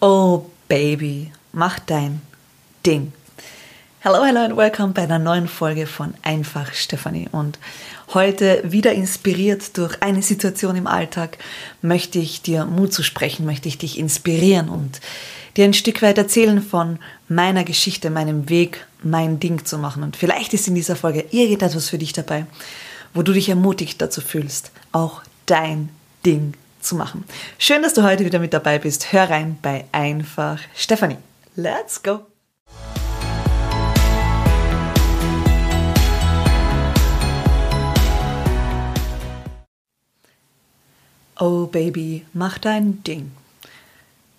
Oh Baby, mach dein Ding. Hello, hello and welcome bei einer neuen Folge von Einfach Stephanie. Und heute wieder inspiriert durch eine Situation im Alltag möchte ich dir Mut zu sprechen, möchte ich dich inspirieren und dir ein Stück weit erzählen von meiner Geschichte, meinem Weg, mein Ding zu machen. Und vielleicht ist in dieser Folge irgendetwas für dich dabei, wo du dich ermutigt dazu fühlst, auch dein Ding zu machen. Schön, dass du heute wieder mit dabei bist. Hör rein bei Einfach Stefanie. Let's go! Oh Baby, mach dein Ding.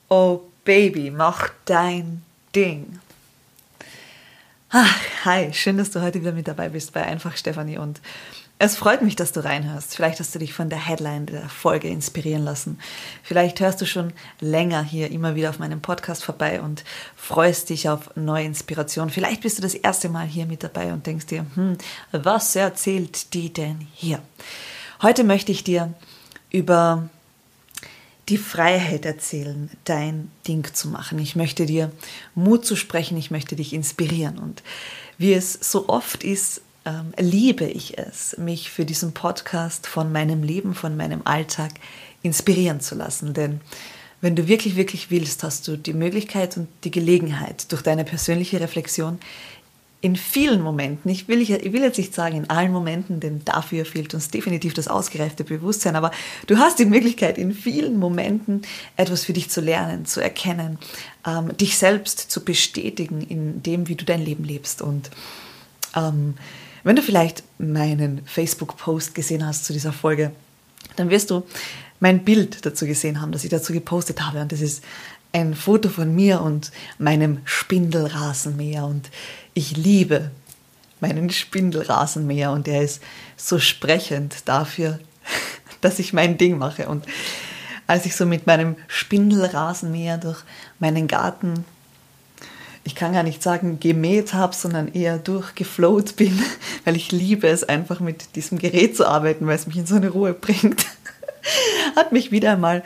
Oh Baby, mach dein Ding. Ah, hi, schön, dass du heute wieder mit dabei bist bei Einfach Stefanie und es freut mich, dass du reinhörst. Vielleicht hast du dich von der Headline der Folge inspirieren lassen. Vielleicht hörst du schon länger hier immer wieder auf meinem Podcast vorbei und freust dich auf neue Inspiration. Vielleicht bist du das erste Mal hier mit dabei und denkst dir, hm, was erzählt die denn hier? Heute möchte ich dir über die Freiheit erzählen, dein Ding zu machen. Ich möchte dir Mut zu sprechen, ich möchte dich inspirieren. Und wie es so oft ist, ähm, liebe ich es, mich für diesen Podcast von meinem Leben, von meinem Alltag inspirieren zu lassen. Denn wenn du wirklich, wirklich willst, hast du die Möglichkeit und die Gelegenheit, durch deine persönliche Reflexion in vielen Momenten, ich will, ich will jetzt nicht sagen in allen Momenten, denn dafür fehlt uns definitiv das ausgereifte Bewusstsein, aber du hast die Möglichkeit, in vielen Momenten etwas für dich zu lernen, zu erkennen, ähm, dich selbst zu bestätigen in dem, wie du dein Leben lebst. Und ähm, wenn du vielleicht meinen Facebook-Post gesehen hast zu dieser Folge, dann wirst du mein Bild dazu gesehen haben, das ich dazu gepostet habe. Und das ist ein Foto von mir und meinem Spindelrasenmäher. Und ich liebe meinen Spindelrasenmäher und der ist so sprechend dafür, dass ich mein Ding mache. Und als ich so mit meinem Spindelrasenmäher durch meinen Garten ich kann gar nicht sagen gemäht habe, sondern eher durchgeflowt bin, weil ich liebe es einfach mit diesem Gerät zu arbeiten, weil es mich in so eine Ruhe bringt. Hat mich wieder einmal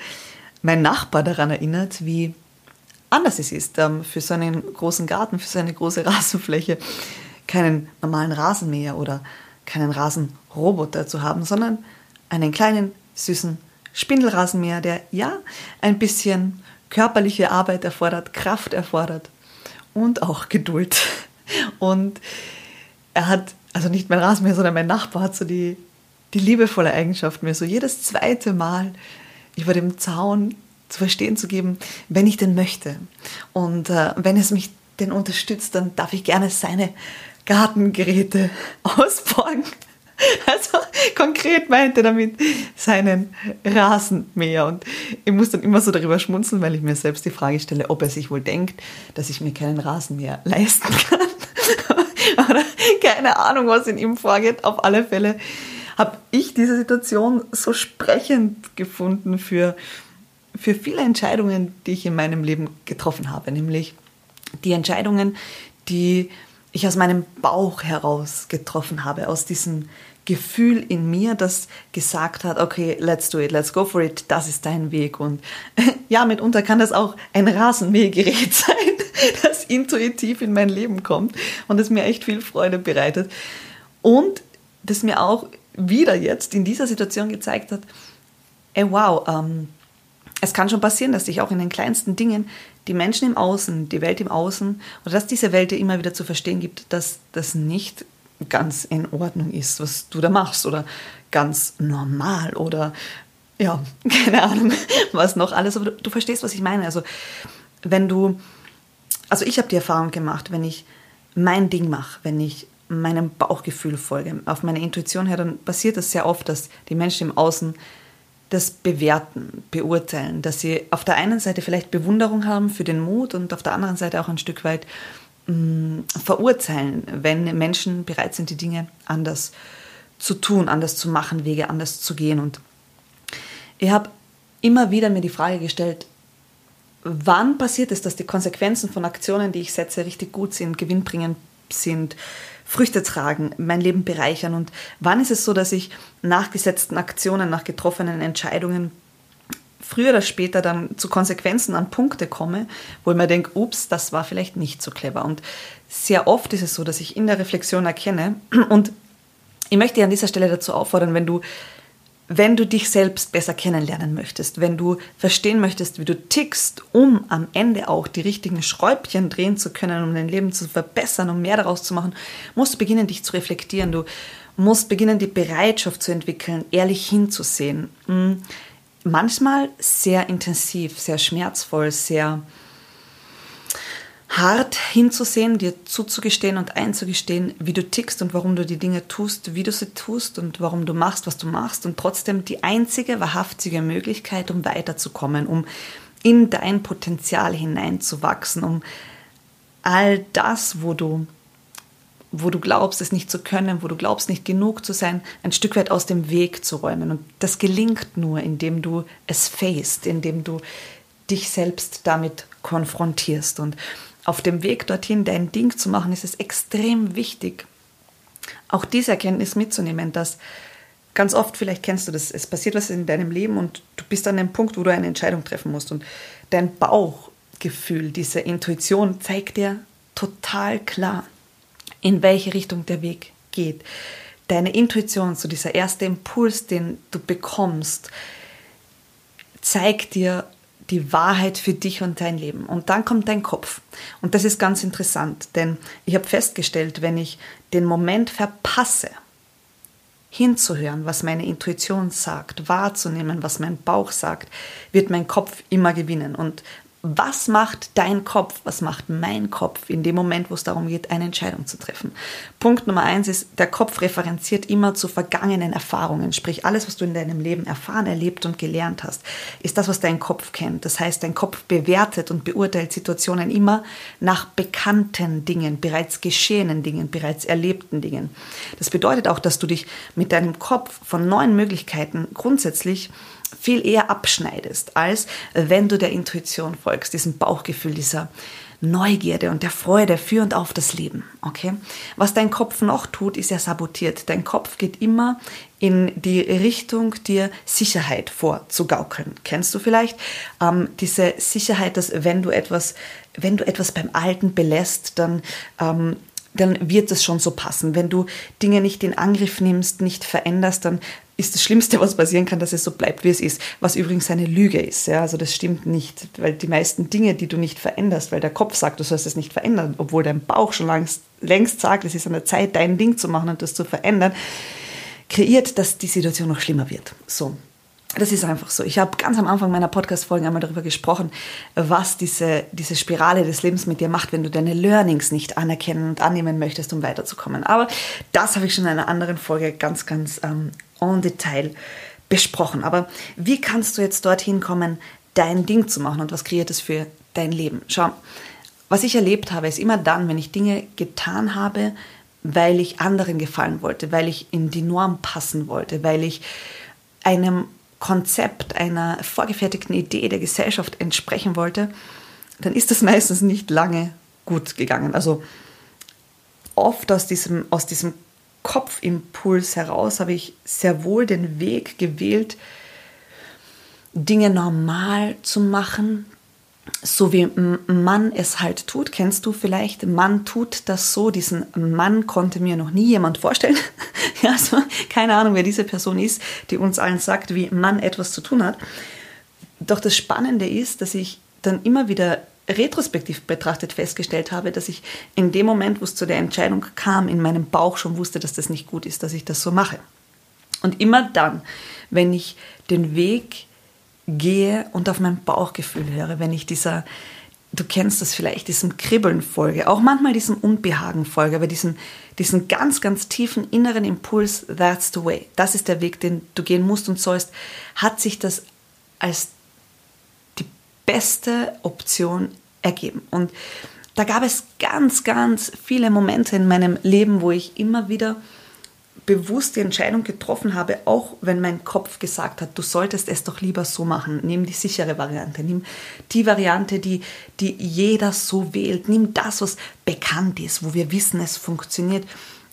mein Nachbar daran erinnert, wie anders es ist, ähm, für so einen großen Garten, für so eine große Rasenfläche keinen normalen Rasenmäher oder keinen Rasenroboter zu haben, sondern einen kleinen, süßen Spindelrasenmäher, der ja ein bisschen körperliche Arbeit erfordert, Kraft erfordert, und auch Geduld. Und er hat, also nicht mein Rasenmäher, sondern mein Nachbar hat so die, die liebevolle Eigenschaft, mir so jedes zweite Mal über dem Zaun zu verstehen zu geben, wenn ich denn möchte. Und äh, wenn es mich denn unterstützt, dann darf ich gerne seine Gartengeräte ausborgen. Also konkret meinte damit seinen Rasenmäher. Und ich muss dann immer so darüber schmunzeln, weil ich mir selbst die Frage stelle, ob er sich wohl denkt, dass ich mir keinen Rasenmäher leisten kann. Oder keine Ahnung, was in ihm vorgeht. Auf alle Fälle habe ich diese Situation so sprechend gefunden für, für viele Entscheidungen, die ich in meinem Leben getroffen habe. Nämlich die Entscheidungen, die ich aus meinem Bauch heraus getroffen habe, aus diesem Gefühl in mir, das gesagt hat, okay, let's do it, let's go for it, das ist dein Weg. Und ja, mitunter kann das auch ein Rasenmähgerät sein, das intuitiv in mein Leben kommt und das mir echt viel Freude bereitet. Und das mir auch wieder jetzt in dieser Situation gezeigt hat, ey, wow, ähm, es kann schon passieren, dass dich auch in den kleinsten Dingen die Menschen im Außen, die Welt im Außen oder dass diese Welt dir immer wieder zu verstehen gibt, dass das nicht ganz in Ordnung ist, was du da machst oder ganz normal oder ja, keine Ahnung, was noch alles, aber du, du verstehst, was ich meine. Also, wenn du, also ich habe die Erfahrung gemacht, wenn ich mein Ding mache, wenn ich meinem Bauchgefühl folge, auf meine Intuition her, dann passiert das sehr oft, dass die Menschen im Außen das bewerten, beurteilen, dass sie auf der einen Seite vielleicht Bewunderung haben für den Mut und auf der anderen Seite auch ein Stück weit Mm, verurteilen, wenn Menschen bereit sind, die Dinge anders zu tun, anders zu machen, Wege anders zu gehen. Und ich habe immer wieder mir die Frage gestellt, wann passiert es, dass die Konsequenzen von Aktionen, die ich setze, richtig gut sind, gewinnbringend sind, Früchte tragen, mein Leben bereichern und wann ist es so, dass ich nach gesetzten Aktionen, nach getroffenen Entscheidungen früher oder später dann zu Konsequenzen an Punkte komme, wo ich mir denke, ups, das war vielleicht nicht so clever. Und sehr oft ist es so, dass ich in der Reflexion erkenne und ich möchte dich an dieser Stelle dazu auffordern, wenn du wenn du dich selbst besser kennenlernen möchtest, wenn du verstehen möchtest, wie du tickst, um am Ende auch die richtigen Schräubchen drehen zu können, um dein Leben zu verbessern, um mehr daraus zu machen, musst du beginnen, dich zu reflektieren. Du musst beginnen, die Bereitschaft zu entwickeln, ehrlich hinzusehen. Hm, manchmal sehr intensiv, sehr schmerzvoll, sehr hart hinzusehen, dir zuzugestehen und einzugestehen, wie du tickst und warum du die Dinge tust, wie du sie tust und warum du machst, was du machst und trotzdem die einzige wahrhaftige Möglichkeit, um weiterzukommen, um in dein Potenzial hineinzuwachsen, um all das, wo du wo du glaubst, es nicht zu können, wo du glaubst, nicht genug zu sein, ein Stück weit aus dem Weg zu räumen. Und das gelingt nur, indem du es faced, indem du dich selbst damit konfrontierst. Und auf dem Weg dorthin dein Ding zu machen, ist es extrem wichtig, auch diese Erkenntnis mitzunehmen, dass ganz oft, vielleicht kennst du das, es passiert was in deinem Leben und du bist an dem Punkt, wo du eine Entscheidung treffen musst und dein Bauchgefühl, diese Intuition zeigt dir total klar, in welche Richtung der Weg geht. Deine Intuition, so dieser erste Impuls, den du bekommst, zeigt dir, die Wahrheit für dich und dein Leben. Und dann kommt dein Kopf. Und das ist ganz interessant, denn ich habe festgestellt, wenn ich den Moment verpasse, hinzuhören, was meine Intuition sagt, wahrzunehmen, was mein Bauch sagt, wird mein Kopf immer gewinnen. Und was macht dein Kopf, was macht mein Kopf in dem Moment, wo es darum geht, eine Entscheidung zu treffen? Punkt Nummer eins ist, der Kopf referenziert immer zu vergangenen Erfahrungen. Sprich, alles, was du in deinem Leben erfahren, erlebt und gelernt hast, ist das, was dein Kopf kennt. Das heißt, dein Kopf bewertet und beurteilt Situationen immer nach bekannten Dingen, bereits geschehenen Dingen, bereits erlebten Dingen. Das bedeutet auch, dass du dich mit deinem Kopf von neuen Möglichkeiten grundsätzlich viel eher abschneidest, als wenn du der Intuition folgst, diesem Bauchgefühl, dieser Neugierde und der Freude für und auf das Leben. Okay? Was dein Kopf noch tut, ist er sabotiert. Dein Kopf geht immer in die Richtung, dir Sicherheit vorzugaukeln. Kennst du vielleicht ähm, diese Sicherheit, dass wenn du etwas, wenn du etwas beim Alten belässt, dann ähm, dann wird es schon so passen. Wenn du Dinge nicht in Angriff nimmst, nicht veränderst, dann ist das Schlimmste, was passieren kann, dass es so bleibt, wie es ist. Was übrigens eine Lüge ist. Ja? Also das stimmt nicht, weil die meisten Dinge, die du nicht veränderst, weil der Kopf sagt, du sollst es nicht verändern, obwohl dein Bauch schon längst, längst sagt, es ist an der Zeit, dein Ding zu machen und das zu verändern, kreiert, dass die Situation noch schlimmer wird. So. Das ist einfach so. Ich habe ganz am Anfang meiner Podcast-Folgen einmal darüber gesprochen, was diese, diese Spirale des Lebens mit dir macht, wenn du deine Learnings nicht anerkennen und annehmen möchtest, um weiterzukommen. Aber das habe ich schon in einer anderen Folge ganz, ganz ähm, en Detail besprochen. Aber wie kannst du jetzt dorthin kommen, dein Ding zu machen und was kreiert es für dein Leben? Schau, was ich erlebt habe, ist immer dann, wenn ich Dinge getan habe, weil ich anderen gefallen wollte, weil ich in die Norm passen wollte, weil ich einem Konzept, einer vorgefertigten Idee der Gesellschaft entsprechen wollte, dann ist das meistens nicht lange gut gegangen. Also oft aus diesem, aus diesem Kopfimpuls heraus habe ich sehr wohl den Weg gewählt, Dinge normal zu machen, so wie man es halt tut. Kennst du vielleicht? Man tut das so. Diesen Mann konnte mir noch nie jemand vorstellen. ja, also keine Ahnung, wer diese Person ist, die uns allen sagt, wie man etwas zu tun hat. Doch das Spannende ist, dass ich dann immer wieder retrospektiv betrachtet festgestellt habe, dass ich in dem Moment, wo es zu der Entscheidung kam, in meinem Bauch schon wusste, dass das nicht gut ist, dass ich das so mache. Und immer dann, wenn ich den Weg gehe und auf mein Bauchgefühl höre, wenn ich dieser, du kennst das vielleicht, diesem Kribbeln folge, auch manchmal diesem Unbehagen folge, aber diesen, diesen ganz, ganz tiefen inneren Impuls, that's the way, das ist der Weg, den du gehen musst und sollst, hat sich das als beste Option ergeben. Und da gab es ganz, ganz viele Momente in meinem Leben, wo ich immer wieder bewusst die Entscheidung getroffen habe, auch wenn mein Kopf gesagt hat, du solltest es doch lieber so machen, nimm die sichere Variante, nimm die Variante, die, die jeder so wählt, nimm das, was bekannt ist, wo wir wissen, es funktioniert.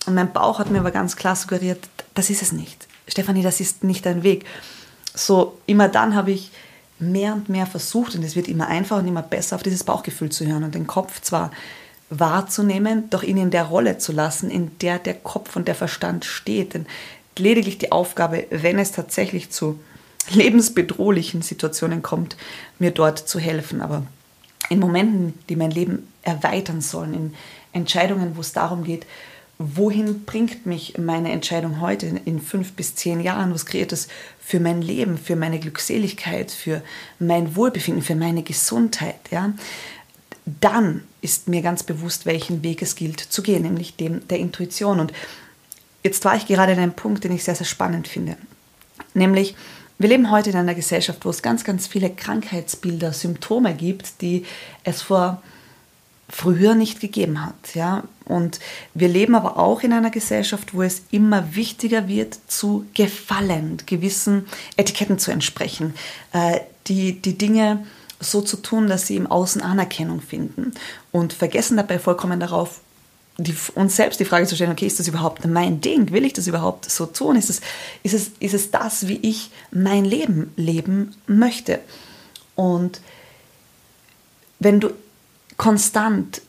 Und mein Bauch hat mir aber ganz klar suggeriert, das ist es nicht. Stefanie, das ist nicht dein Weg. So, immer dann habe ich mehr und mehr versucht, und es wird immer einfacher und immer besser, auf dieses Bauchgefühl zu hören und den Kopf zwar wahrzunehmen, doch ihn in der Rolle zu lassen, in der der Kopf und der Verstand steht. Denn lediglich die Aufgabe, wenn es tatsächlich zu lebensbedrohlichen Situationen kommt, mir dort zu helfen. Aber in Momenten, die mein Leben erweitern sollen, in Entscheidungen, wo es darum geht, wohin bringt mich meine Entscheidung heute in fünf bis zehn Jahren? Was kreiert es für mein Leben, für meine Glückseligkeit, für mein Wohlbefinden, für meine Gesundheit? Ja? Dann ist mir ganz bewusst, welchen Weg es gilt zu gehen, nämlich dem der Intuition. Und jetzt war ich gerade an einem Punkt, den ich sehr, sehr spannend finde. Nämlich, wir leben heute in einer Gesellschaft, wo es ganz, ganz viele Krankheitsbilder, Symptome gibt, die es vor früher nicht gegeben hat. Ja? Und wir leben aber auch in einer Gesellschaft, wo es immer wichtiger wird, zu gefallen, gewissen Etiketten zu entsprechen, äh, die, die Dinge so zu tun, dass sie im Außen Anerkennung finden und vergessen dabei vollkommen darauf, die, uns selbst die Frage zu stellen, okay, ist das überhaupt mein Ding? Will ich das überhaupt so tun? Ist es, ist es, ist es das, wie ich mein Leben leben möchte? Und wenn du konstant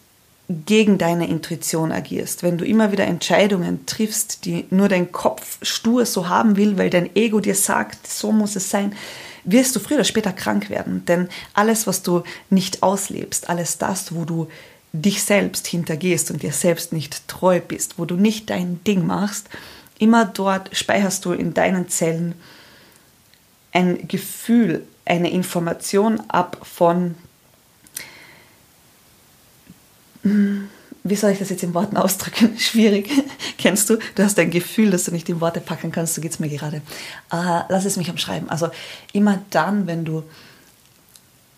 gegen deine Intuition agierst, wenn du immer wieder Entscheidungen triffst, die nur dein Kopf stur so haben will, weil dein Ego dir sagt, so muss es sein, wirst du früher oder später krank werden. Denn alles, was du nicht auslebst, alles das, wo du dich selbst hintergehst und dir selbst nicht treu bist, wo du nicht dein Ding machst, immer dort speicherst du in deinen Zellen ein Gefühl, eine Information ab von wie soll ich das jetzt in Worten ausdrücken? Schwierig. Kennst du? Du hast ein Gefühl, das du nicht in Worte packen kannst, so geht es mir gerade. Äh, lass es mich umschreiben. Also immer dann, wenn du,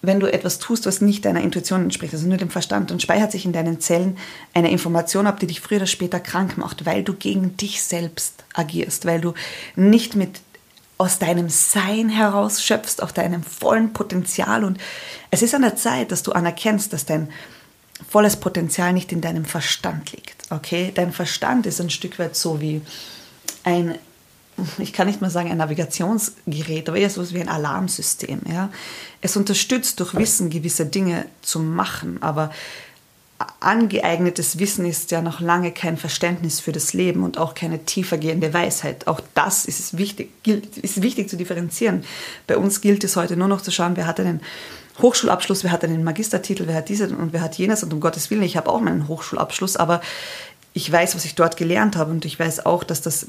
wenn du etwas tust, was nicht deiner Intuition entspricht, also nur dem Verstand, dann speichert sich in deinen Zellen eine Information ab, die dich früher oder später krank macht, weil du gegen dich selbst agierst, weil du nicht mit aus deinem Sein heraus schöpfst, aus deinem vollen Potenzial. Und es ist an der Zeit, dass du anerkennst, dass dein volles Potenzial nicht in deinem Verstand liegt. Okay, dein Verstand ist ein Stück weit so wie ein, ich kann nicht mal sagen ein Navigationsgerät, aber eher so wie ein Alarmsystem. Ja, es unterstützt durch Wissen gewisse Dinge zu machen, aber angeeignetes Wissen ist ja noch lange kein Verständnis für das Leben und auch keine tiefergehende Weisheit. Auch das ist wichtig, ist wichtig zu differenzieren. Bei uns gilt es heute nur noch zu schauen, wer hat einen Hochschulabschluss, wer hat einen Magistertitel, wer hat dieses und wer hat jenes? Und um Gottes Willen, ich habe auch meinen Hochschulabschluss, aber ich weiß, was ich dort gelernt habe und ich weiß auch, dass das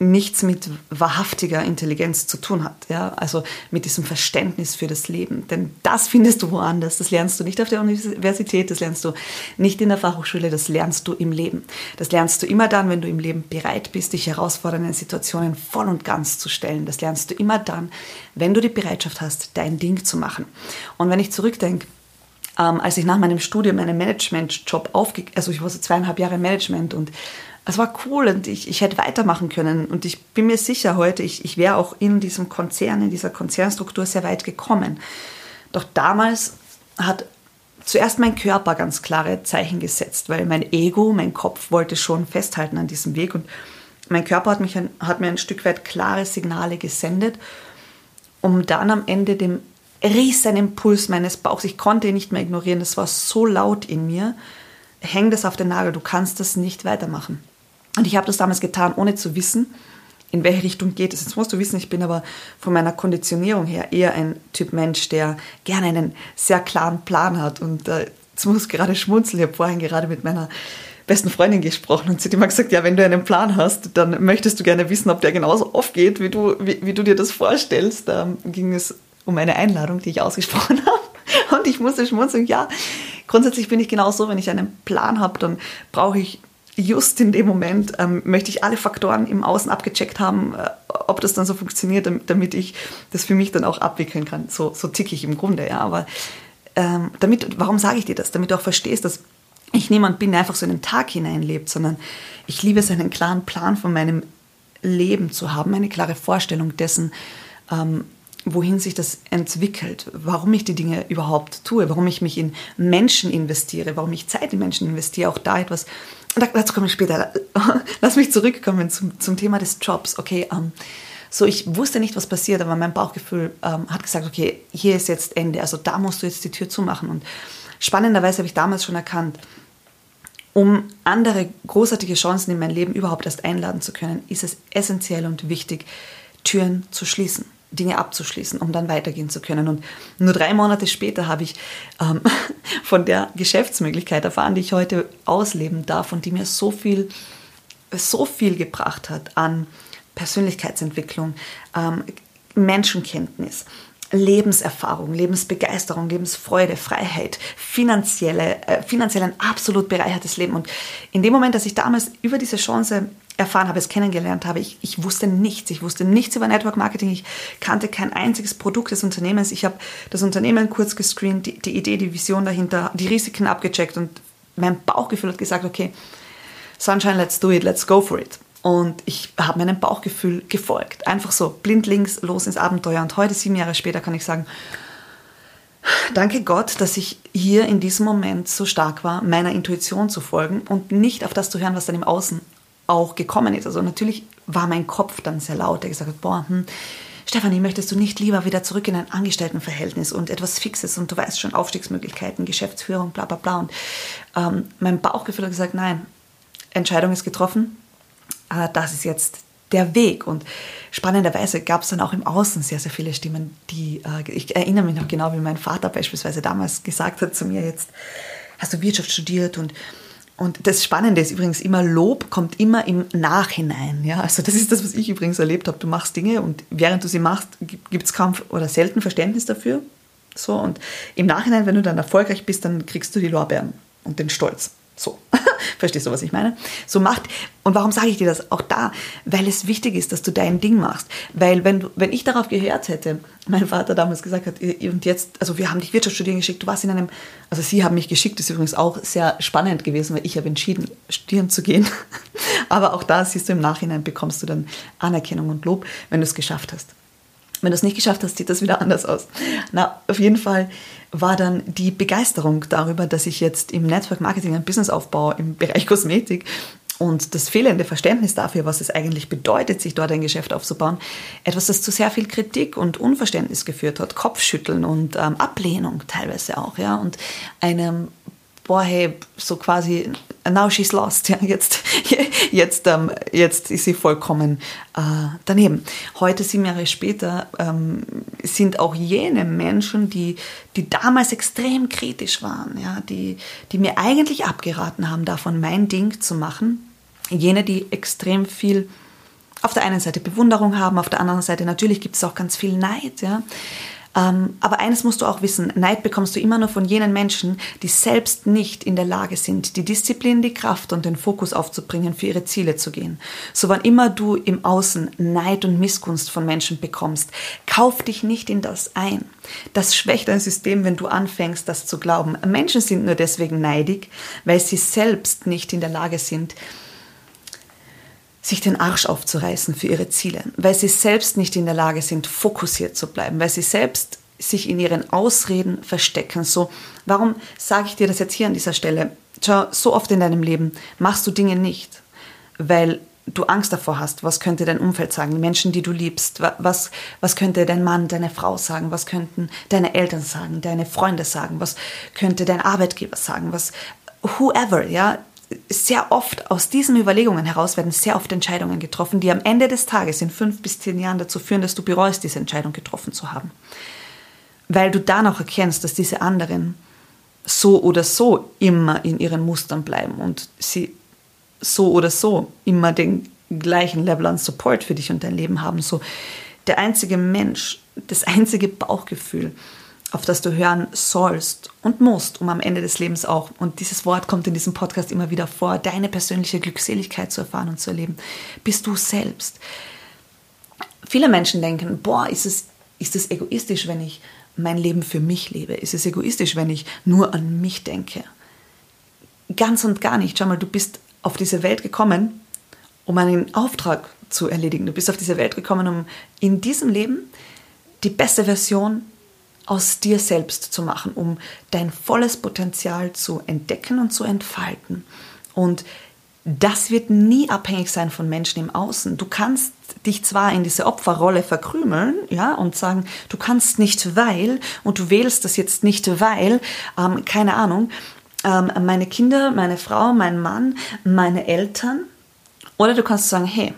nichts mit wahrhaftiger Intelligenz zu tun hat, ja, also mit diesem Verständnis für das Leben, denn das findest du woanders, das lernst du nicht auf der Universität, das lernst du nicht in der Fachhochschule, das lernst du im Leben. Das lernst du immer dann, wenn du im Leben bereit bist, dich herausfordernden Situationen voll und ganz zu stellen. Das lernst du immer dann, wenn du die Bereitschaft hast, dein Ding zu machen. Und wenn ich zurückdenke, ähm, als ich nach meinem Studium einen Management-Job aufge... Also ich war so zweieinhalb Jahre Management und es war cool und ich, ich hätte weitermachen können. Und ich bin mir sicher heute, ich, ich wäre auch in diesem Konzern, in dieser Konzernstruktur sehr weit gekommen. Doch damals hat zuerst mein Körper ganz klare Zeichen gesetzt, weil mein Ego, mein Kopf wollte schon festhalten an diesem Weg. Und mein Körper hat, mich ein, hat mir ein Stück weit klare Signale gesendet, um dann am Ende dem riesen Impuls meines Bauchs, ich konnte ihn nicht mehr ignorieren, das war so laut in mir, häng das auf den Nagel, du kannst das nicht weitermachen. Und ich habe das damals getan, ohne zu wissen, in welche Richtung geht es. Jetzt musst du wissen, ich bin aber von meiner Konditionierung her eher ein Typ Mensch, der gerne einen sehr klaren Plan hat. Und äh, jetzt muss ich gerade schmunzeln. Ich habe vorhin gerade mit meiner besten Freundin gesprochen und sie hat immer gesagt, ja, wenn du einen Plan hast, dann möchtest du gerne wissen, ob der genauso aufgeht, wie du, wie, wie du dir das vorstellst. Da ging es um eine Einladung, die ich ausgesprochen habe. Und ich musste schmunzeln, ja, grundsätzlich bin ich genauso, wenn ich einen Plan habe, dann brauche ich just in dem Moment ähm, möchte ich alle Faktoren im Außen abgecheckt haben, äh, ob das dann so funktioniert, damit ich das für mich dann auch abwickeln kann. So, so ticke ich im Grunde, ja. Aber ähm, damit, warum sage ich dir das? Damit du auch verstehst, dass ich niemand bin, der einfach so in den Tag hineinlebt, sondern ich liebe es, einen klaren Plan von meinem Leben zu haben, eine klare Vorstellung dessen, ähm, wohin sich das entwickelt, warum ich die Dinge überhaupt tue, warum ich mich in Menschen investiere, warum ich Zeit in Menschen investiere, auch da etwas dazu komme ich später. Lass mich zurückkommen zum, zum Thema des Jobs. Okay, ähm, So, ich wusste nicht, was passiert, aber mein Bauchgefühl ähm, hat gesagt, okay, hier ist jetzt Ende. Also da musst du jetzt die Tür zumachen. Und spannenderweise habe ich damals schon erkannt, um andere großartige Chancen in mein Leben überhaupt erst einladen zu können, ist es essentiell und wichtig, Türen zu schließen. Dinge abzuschließen, um dann weitergehen zu können. Und nur drei Monate später habe ich ähm, von der Geschäftsmöglichkeit erfahren, die ich heute ausleben darf und die mir so viel, so viel gebracht hat an Persönlichkeitsentwicklung, ähm, Menschenkenntnis, Lebenserfahrung, Lebensbegeisterung, Lebensfreude, Freiheit, finanzielle, äh, finanziell ein absolut bereichertes Leben. Und in dem Moment, dass ich damals über diese Chance erfahren habe, es kennengelernt habe, ich, ich wusste nichts. Ich wusste nichts über Network Marketing. Ich kannte kein einziges Produkt des Unternehmens. Ich habe das Unternehmen kurz gescreent, die, die Idee, die Vision dahinter, die Risiken abgecheckt und mein Bauchgefühl hat gesagt, okay, Sunshine, let's do it, let's go for it. Und ich habe meinem Bauchgefühl gefolgt. Einfach so, blindlings, los ins Abenteuer. Und heute, sieben Jahre später, kann ich sagen, danke Gott, dass ich hier in diesem Moment so stark war, meiner Intuition zu folgen und nicht auf das zu hören, was dann im Außen auch gekommen ist. Also natürlich war mein Kopf dann sehr laut, der gesagt hat, boah, hm, Stefanie, möchtest du nicht lieber wieder zurück in ein Angestelltenverhältnis und etwas Fixes und du weißt schon Aufstiegsmöglichkeiten, Geschäftsführung, bla bla bla. Und ähm, mein Bauchgefühl hat gesagt, nein, Entscheidung ist getroffen, äh, das ist jetzt der Weg. Und spannenderweise gab es dann auch im Außen sehr, sehr viele Stimmen, die, äh, ich erinnere mich noch genau, wie mein Vater beispielsweise damals gesagt hat zu mir, jetzt hast du Wirtschaft studiert und und das Spannende ist übrigens immer, Lob kommt immer im Nachhinein. Ja? Also das ist das, was ich übrigens erlebt habe. Du machst Dinge und während du sie machst, gibt es kaum oder selten Verständnis dafür. So, und im Nachhinein, wenn du dann erfolgreich bist, dann kriegst du die Lorbeeren und den Stolz. So, verstehst du, was ich meine? So macht, und warum sage ich dir das? Auch da, weil es wichtig ist, dass du dein Ding machst. Weil wenn, wenn ich darauf gehört hätte, mein Vater damals gesagt hat, und jetzt, also wir haben dich Wirtschaft studieren geschickt, du warst in einem, also sie haben mich geschickt, ist übrigens auch sehr spannend gewesen, weil ich habe entschieden, studieren zu gehen. Aber auch da siehst du im Nachhinein, bekommst du dann Anerkennung und Lob, wenn du es geschafft hast. Wenn du es nicht geschafft hast, sieht das wieder anders aus. Na, auf jeden Fall war dann die Begeisterung darüber, dass ich jetzt im Network Marketing ein Business aufbaue im Bereich Kosmetik und das fehlende Verständnis dafür, was es eigentlich bedeutet, sich dort ein Geschäft aufzubauen, etwas, das zu sehr viel Kritik und Unverständnis geführt hat, Kopfschütteln und ähm, Ablehnung teilweise auch, ja, und einem boah, hey, so quasi, now she's lost, ja, jetzt, jetzt, ähm, jetzt ist sie vollkommen äh, daneben. Heute, sieben Jahre später, ähm, sind auch jene Menschen, die, die damals extrem kritisch waren, ja, die, die mir eigentlich abgeraten haben, davon mein Ding zu machen, jene, die extrem viel auf der einen Seite Bewunderung haben, auf der anderen Seite natürlich gibt es auch ganz viel Neid, ja. Ähm, aber eines musst du auch wissen, Neid bekommst du immer nur von jenen Menschen, die selbst nicht in der Lage sind, die Disziplin, die Kraft und den Fokus aufzubringen, für ihre Ziele zu gehen. So wann immer du im Außen Neid und Missgunst von Menschen bekommst, kauf dich nicht in das ein. Das schwächt dein System, wenn du anfängst, das zu glauben. Menschen sind nur deswegen neidig, weil sie selbst nicht in der Lage sind, sich den Arsch aufzureißen für ihre Ziele, weil sie selbst nicht in der Lage sind, fokussiert zu bleiben, weil sie selbst sich in ihren Ausreden verstecken. So, warum sage ich dir das jetzt hier an dieser Stelle? Schau, so oft in deinem Leben machst du Dinge nicht, weil du Angst davor hast, was könnte dein Umfeld sagen, die Menschen, die du liebst, was, was könnte dein Mann, deine Frau sagen, was könnten deine Eltern sagen, deine Freunde sagen, was könnte dein Arbeitgeber sagen, was whoever, ja, sehr oft aus diesen Überlegungen heraus werden sehr oft Entscheidungen getroffen, die am Ende des Tages in fünf bis zehn Jahren dazu führen, dass du bereust, diese Entscheidung getroffen zu haben. Weil du dann auch erkennst, dass diese anderen so oder so immer in ihren Mustern bleiben und sie so oder so immer den gleichen Level an Support für dich und dein Leben haben. So der einzige Mensch, das einzige Bauchgefühl, auf das du hören sollst und musst, um am Ende des Lebens auch, und dieses Wort kommt in diesem Podcast immer wieder vor, deine persönliche Glückseligkeit zu erfahren und zu erleben, bist du selbst. Viele Menschen denken, boah, ist es, ist es egoistisch, wenn ich mein Leben für mich lebe? Ist es egoistisch, wenn ich nur an mich denke? Ganz und gar nicht. Schau mal, du bist auf diese Welt gekommen, um einen Auftrag zu erledigen. Du bist auf diese Welt gekommen, um in diesem Leben die beste Version aus dir selbst zu machen, um dein volles Potenzial zu entdecken und zu entfalten. Und das wird nie abhängig sein von Menschen im Außen. Du kannst dich zwar in diese Opferrolle verkrümeln, ja, und sagen, du kannst nicht weil und du wählst das jetzt nicht weil, ähm, keine Ahnung, ähm, meine Kinder, meine Frau, mein Mann, meine Eltern. Oder du kannst sagen, hey,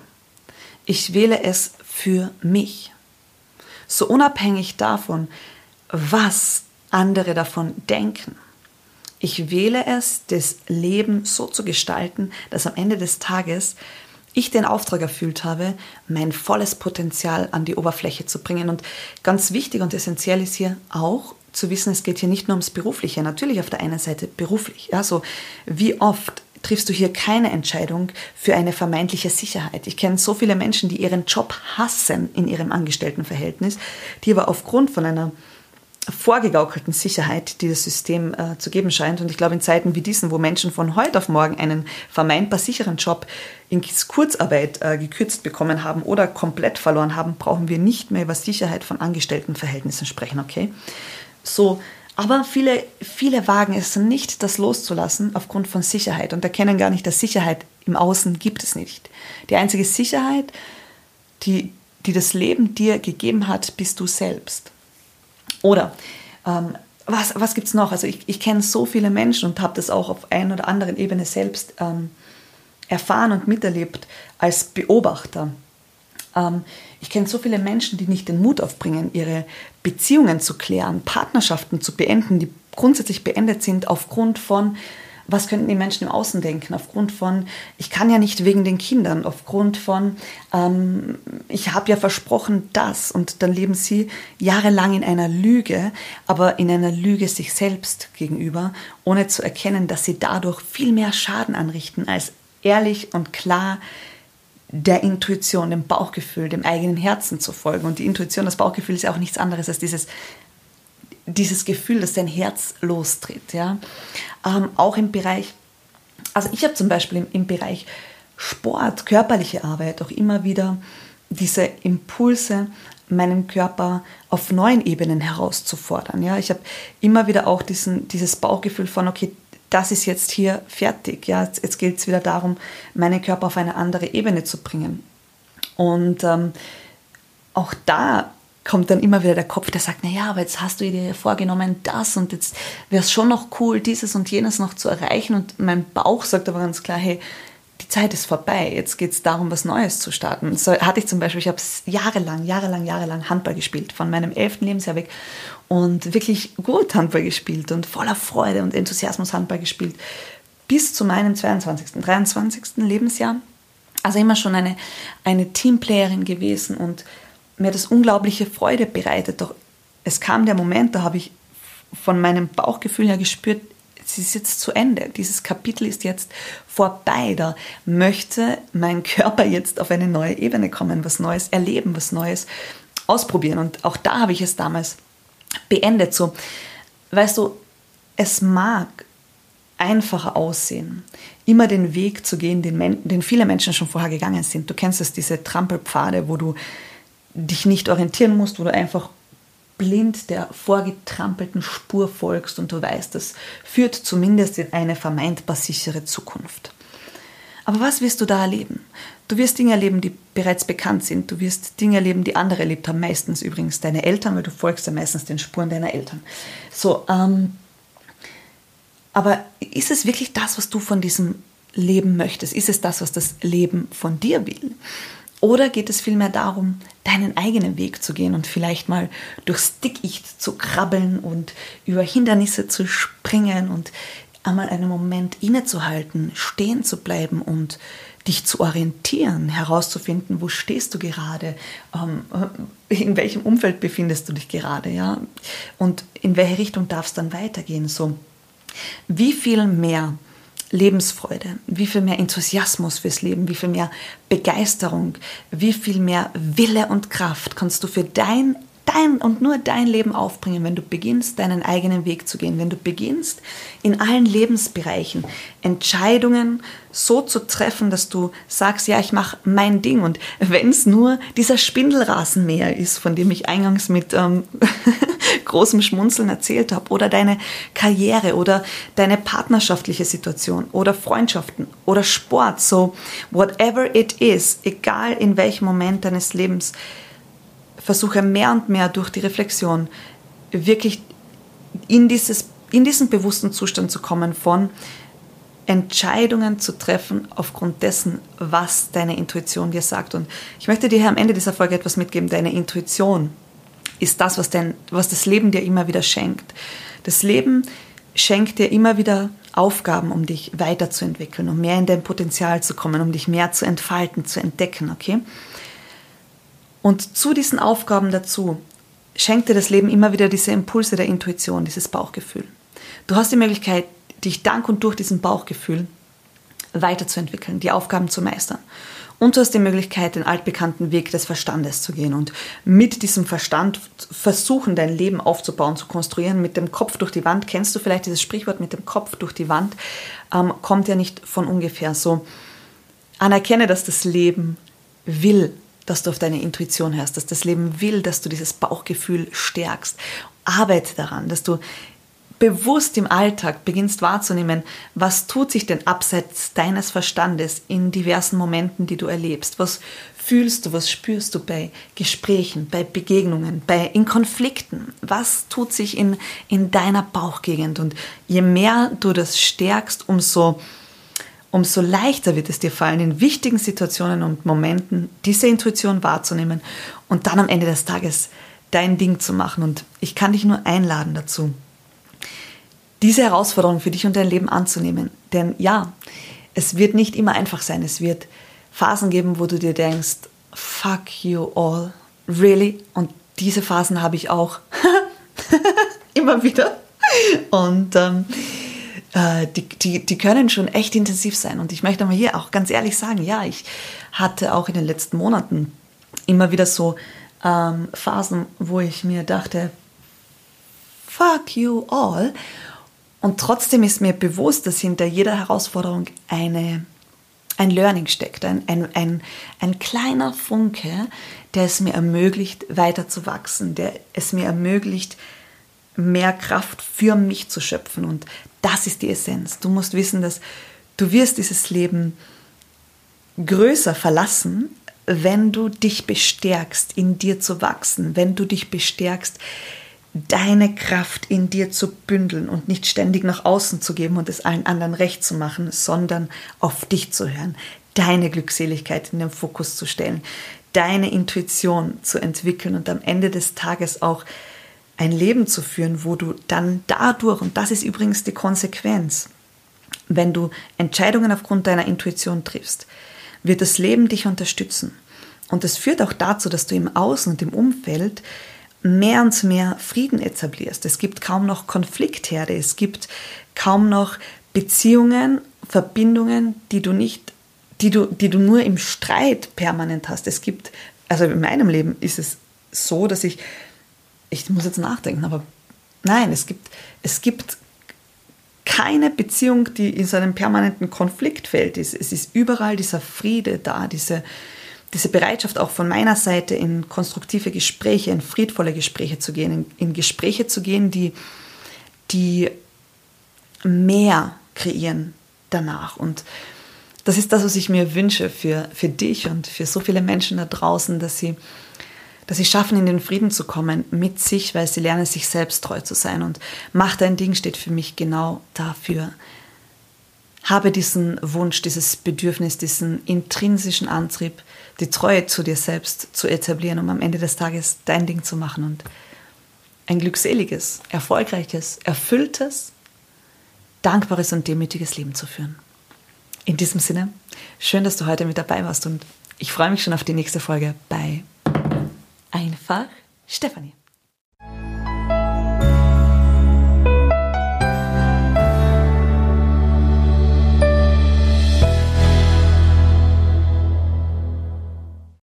ich wähle es für mich. So unabhängig davon, was andere davon denken. Ich wähle es, das Leben so zu gestalten, dass am Ende des Tages ich den Auftrag erfüllt habe, mein volles Potenzial an die Oberfläche zu bringen. Und ganz wichtig und essentiell ist hier auch zu wissen, es geht hier nicht nur ums Berufliche. Natürlich auf der einen Seite beruflich. Ja, so wie oft triffst du hier keine Entscheidung für eine vermeintliche Sicherheit. Ich kenne so viele Menschen, die ihren Job hassen in ihrem Angestelltenverhältnis, die aber aufgrund von einer vorgegaukelten Sicherheit, die das System äh, zu geben scheint. Und ich glaube, in Zeiten wie diesen, wo Menschen von heute auf morgen einen vermeintbar sicheren Job in Kurzarbeit äh, gekürzt bekommen haben oder komplett verloren haben, brauchen wir nicht mehr über Sicherheit von Angestelltenverhältnissen sprechen, okay? So, aber viele, viele wagen es nicht, das loszulassen aufgrund von Sicherheit und erkennen gar nicht, dass Sicherheit im Außen gibt es nicht. Die einzige Sicherheit, die, die das Leben dir gegeben hat, bist du selbst. Oder ähm, was, was gibt es noch? Also ich, ich kenne so viele Menschen und habe das auch auf einer oder anderen Ebene selbst ähm, erfahren und miterlebt als Beobachter. Ähm, ich kenne so viele Menschen, die nicht den Mut aufbringen, ihre Beziehungen zu klären, Partnerschaften zu beenden, die grundsätzlich beendet sind aufgrund von was könnten die Menschen im Außen denken, aufgrund von, ich kann ja nicht wegen den Kindern, aufgrund von, ähm, ich habe ja versprochen das. Und dann leben sie jahrelang in einer Lüge, aber in einer Lüge sich selbst gegenüber, ohne zu erkennen, dass sie dadurch viel mehr Schaden anrichten, als ehrlich und klar der Intuition, dem Bauchgefühl, dem eigenen Herzen zu folgen. Und die Intuition, das Bauchgefühl ist ja auch nichts anderes als dieses dieses Gefühl, dass dein Herz lostritt. Ja? Ähm, auch im Bereich, also ich habe zum Beispiel im, im Bereich Sport, körperliche Arbeit auch immer wieder diese Impulse, meinen Körper auf neuen Ebenen herauszufordern. Ja? Ich habe immer wieder auch diesen, dieses Bauchgefühl von, okay, das ist jetzt hier fertig. Ja? Jetzt, jetzt geht es wieder darum, meinen Körper auf eine andere Ebene zu bringen. Und ähm, auch da kommt dann immer wieder der Kopf, der sagt, naja, aber jetzt hast du dir vorgenommen, das und jetzt wäre es schon noch cool, dieses und jenes noch zu erreichen. Und mein Bauch sagt aber ganz klar, hey, die Zeit ist vorbei, jetzt geht es darum, was Neues zu starten. So hatte ich zum Beispiel, ich habe jahrelang, jahrelang, jahrelang Handball gespielt, von meinem elften Lebensjahr weg und wirklich gut Handball gespielt und voller Freude und Enthusiasmus Handball gespielt, bis zu meinem 22., 23. Lebensjahr. Also immer schon eine, eine Teamplayerin gewesen und mir das unglaubliche Freude bereitet. Doch es kam der Moment, da habe ich von meinem Bauchgefühl her gespürt, es ist jetzt zu Ende. Dieses Kapitel ist jetzt vorbei. Da möchte mein Körper jetzt auf eine neue Ebene kommen, was Neues erleben, was Neues ausprobieren. Und auch da habe ich es damals beendet. So, weißt du, es mag einfacher aussehen, immer den Weg zu gehen, den, den viele Menschen schon vorher gegangen sind. Du kennst es, diese Trampelpfade, wo du dich nicht orientieren musst, wo du einfach blind der vorgetrampelten Spur folgst und du weißt, das führt zumindest in eine vermeintbar sichere Zukunft. Aber was wirst du da erleben? Du wirst Dinge erleben, die bereits bekannt sind. Du wirst Dinge erleben, die andere erlebt haben. Meistens übrigens deine Eltern, weil du folgst ja meistens den Spuren deiner Eltern. So, ähm, aber ist es wirklich das, was du von diesem Leben möchtest? Ist es das, was das Leben von dir will? Oder geht es vielmehr darum, deinen eigenen Weg zu gehen und vielleicht mal durchs Dickicht zu krabbeln und über Hindernisse zu springen und einmal einen Moment innezuhalten, stehen zu bleiben und dich zu orientieren, herauszufinden, wo stehst du gerade, ähm, in welchem Umfeld befindest du dich gerade, ja, und in welche Richtung darf es dann weitergehen. So, wie viel mehr Lebensfreude, wie viel mehr Enthusiasmus fürs Leben, wie viel mehr Begeisterung, wie viel mehr Wille und Kraft kannst du für dein dein und nur dein Leben aufbringen, wenn du beginnst, deinen eigenen Weg zu gehen, wenn du beginnst, in allen Lebensbereichen Entscheidungen so zu treffen, dass du sagst, ja, ich mache mein Ding. Und wenn es nur dieser Spindelrasenmäher ist, von dem ich eingangs mit ähm, großem Schmunzeln erzählt habe, oder deine Karriere oder deine partnerschaftliche Situation oder Freundschaften oder Sport, so whatever it is, egal in welchem Moment deines Lebens, versuche mehr und mehr durch die Reflexion wirklich in, dieses, in diesen bewussten Zustand zu kommen von Entscheidungen zu treffen aufgrund dessen, was deine Intuition dir sagt. Und ich möchte dir hier am Ende dieser Folge etwas mitgeben. Deine Intuition ist das, was, dein, was das Leben dir immer wieder schenkt. Das Leben schenkt dir immer wieder Aufgaben, um dich weiterzuentwickeln, um mehr in dein Potenzial zu kommen, um dich mehr zu entfalten, zu entdecken, okay? Und zu diesen Aufgaben dazu schenkt dir das Leben immer wieder diese Impulse der Intuition, dieses Bauchgefühl. Du hast die Möglichkeit, dich dank und durch diesen Bauchgefühl weiterzuentwickeln, die Aufgaben zu meistern. Und du hast die Möglichkeit, den altbekannten Weg des Verstandes zu gehen und mit diesem Verstand versuchen, dein Leben aufzubauen, zu konstruieren, mit dem Kopf durch die Wand. Kennst du vielleicht dieses Sprichwort mit dem Kopf durch die Wand? Ähm, kommt ja nicht von ungefähr so. Anerkenne, dass das Leben will, dass du auf deine Intuition hörst, dass das Leben will, dass du dieses Bauchgefühl stärkst. Arbeite daran, dass du bewusst im Alltag beginnst wahrzunehmen, was tut sich denn abseits deines Verstandes in diversen Momenten, die du erlebst? Was fühlst du, was spürst du bei Gesprächen, bei Begegnungen, bei in Konflikten? Was tut sich in, in deiner Bauchgegend? Und je mehr du das stärkst, umso, umso leichter wird es dir fallen, in wichtigen Situationen und Momenten diese Intuition wahrzunehmen und dann am Ende des Tages dein Ding zu machen. Und ich kann dich nur einladen dazu diese Herausforderung für dich und dein Leben anzunehmen. Denn ja, es wird nicht immer einfach sein. Es wird Phasen geben, wo du dir denkst, fuck you all, really? Und diese Phasen habe ich auch immer wieder. Und ähm, äh, die, die, die können schon echt intensiv sein. Und ich möchte mal hier auch ganz ehrlich sagen, ja, ich hatte auch in den letzten Monaten immer wieder so ähm, Phasen, wo ich mir dachte, fuck you all. Und trotzdem ist mir bewusst, dass hinter jeder Herausforderung eine, ein Learning steckt, ein, ein, ein, ein kleiner Funke, der es mir ermöglicht, weiter zu wachsen, der es mir ermöglicht, mehr Kraft für mich zu schöpfen. Und das ist die Essenz. Du musst wissen, dass du wirst dieses Leben größer verlassen, wenn du dich bestärkst, in dir zu wachsen, wenn du dich bestärkst, deine Kraft in dir zu bündeln und nicht ständig nach außen zu geben und es allen anderen recht zu machen, sondern auf dich zu hören, deine Glückseligkeit in den Fokus zu stellen, deine Intuition zu entwickeln und am Ende des Tages auch ein Leben zu führen, wo du dann dadurch, und das ist übrigens die Konsequenz, wenn du Entscheidungen aufgrund deiner Intuition triffst, wird das Leben dich unterstützen. Und es führt auch dazu, dass du im Außen und im Umfeld mehr und mehr Frieden etablierst. Es gibt kaum noch Konfliktherde, es gibt kaum noch Beziehungen, Verbindungen, die du nicht, die du, die du nur im Streit permanent hast. Es gibt, also in meinem Leben ist es so, dass ich, ich muss jetzt nachdenken, aber nein, es gibt, es gibt keine Beziehung, die in so einem permanenten Konfliktfeld ist. Es ist überall dieser Friede da, diese, diese Bereitschaft auch von meiner Seite in konstruktive Gespräche, in friedvolle Gespräche zu gehen, in, in Gespräche zu gehen, die, die mehr kreieren danach. Und das ist das, was ich mir wünsche für, für dich und für so viele Menschen da draußen, dass sie, dass sie schaffen, in den Frieden zu kommen mit sich, weil sie lernen, sich selbst treu zu sein. Und Mach dein Ding steht für mich genau dafür. Habe diesen Wunsch, dieses Bedürfnis, diesen intrinsischen Antrieb, die Treue zu dir selbst zu etablieren, um am Ende des Tages dein Ding zu machen und ein glückseliges, erfolgreiches, erfülltes, dankbares und demütiges Leben zu führen. In diesem Sinne, schön, dass du heute mit dabei warst und ich freue mich schon auf die nächste Folge bei Einfach Stefanie.